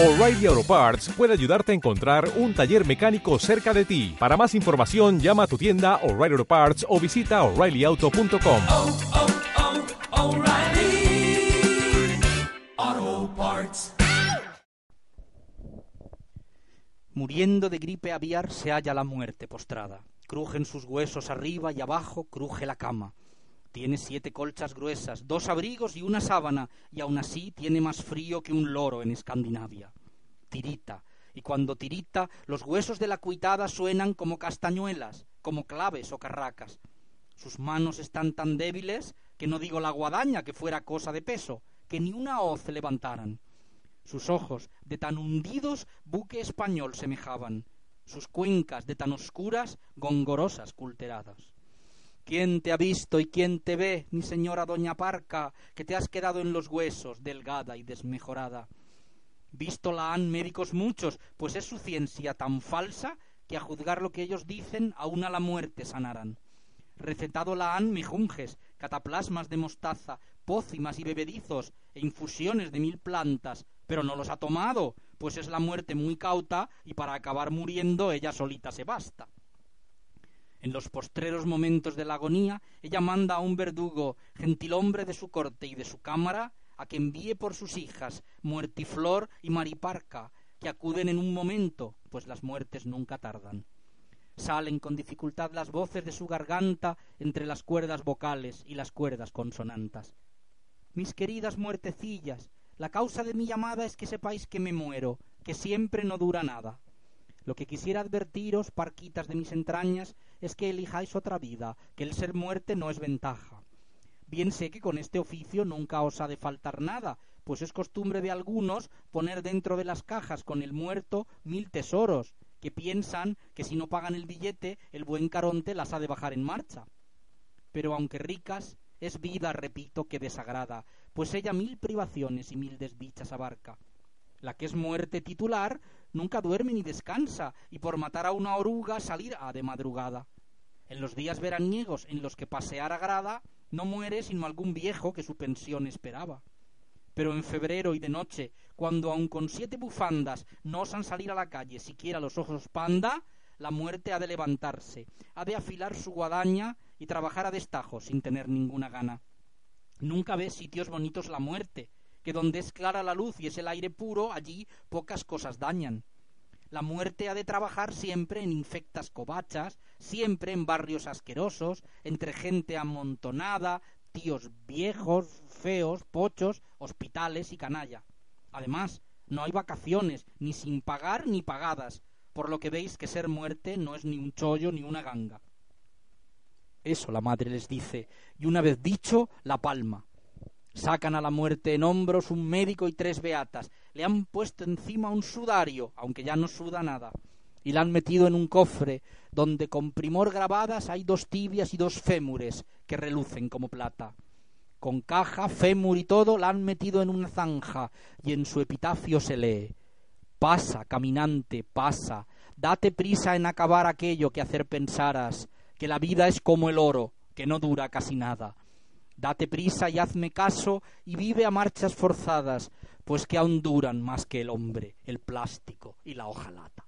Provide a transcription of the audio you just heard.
O'Reilly Auto Parts puede ayudarte a encontrar un taller mecánico cerca de ti. Para más información, llama a tu tienda O'Reilly Auto Parts o visita oreillyauto.com. oh, oh, Parts. Muriendo de gripe aviar se halla la muerte postrada. Crujen sus huesos arriba y abajo, cruje la cama. Tiene siete colchas gruesas, dos abrigos y una sábana, y aun así tiene más frío que un loro en Escandinavia. Tirita, y cuando tirita, los huesos de la cuitada suenan como castañuelas, como claves o carracas. Sus manos están tan débiles que no digo la guadaña que fuera cosa de peso, que ni una hoz levantaran. Sus ojos, de tan hundidos, buque español semejaban, sus cuencas de tan oscuras, gongorosas culteradas. ¿Quién te ha visto y quién te ve, mi señora doña Parca, que te has quedado en los huesos, delgada y desmejorada? Visto la han médicos muchos, pues es su ciencia tan falsa que a juzgar lo que ellos dicen, aun a la muerte sanarán. Recetado la han mejunjes, cataplasmas de mostaza, pócimas y bebedizos, e infusiones de mil plantas, pero no los ha tomado, pues es la muerte muy cauta y para acabar muriendo ella solita se basta. En los postreros momentos de la agonía, ella manda a un verdugo, gentilhombre de su corte y de su cámara, a que envíe por sus hijas, Muertiflor y Mariparca, que acuden en un momento, pues las muertes nunca tardan. Salen con dificultad las voces de su garganta entre las cuerdas vocales y las cuerdas consonantas. Mis queridas muertecillas, la causa de mi llamada es que sepáis que me muero, que siempre no dura nada. Lo que quisiera advertiros, parquitas de mis entrañas, es que elijáis otra vida, que el ser muerte no es ventaja. Bien sé que con este oficio nunca os ha de faltar nada, pues es costumbre de algunos poner dentro de las cajas con el muerto mil tesoros, que piensan que si no pagan el billete, el buen Caronte las ha de bajar en marcha. Pero aunque ricas, es vida, repito, que desagrada, pues ella mil privaciones y mil desdichas abarca. La que es muerte titular nunca duerme ni descansa, y por matar a una oruga salir a de madrugada. En los días veraniegos en los que pasear agrada, no muere sino algún viejo que su pensión esperaba. Pero en febrero y de noche, cuando aun con siete bufandas no osan salir a la calle siquiera los ojos panda, la muerte ha de levantarse, ha de afilar su guadaña y trabajar a destajo sin tener ninguna gana. Nunca ve sitios bonitos la muerte, que donde es clara la luz y es el aire puro, allí pocas cosas dañan. La muerte ha de trabajar siempre en infectas covachas, siempre en barrios asquerosos, entre gente amontonada, tíos viejos, feos, pochos, hospitales y canalla. Además, no hay vacaciones, ni sin pagar ni pagadas, por lo que veis que ser muerte no es ni un chollo ni una ganga. Eso la madre les dice, y una vez dicho, la palma. Sacan a la muerte en hombros un médico y tres beatas, le han puesto encima un sudario, aunque ya no suda nada, y la han metido en un cofre, donde con primor grabadas hay dos tibias y dos fémures, que relucen como plata. Con caja, fémur y todo la han metido en una zanja, y en su epitafio se lee Pasa, caminante, pasa, date prisa en acabar aquello que hacer pensaras, que la vida es como el oro, que no dura casi nada. Date prisa y hazme caso y vive a marchas forzadas, pues que aún duran más que el hombre, el plástico y la hojalata.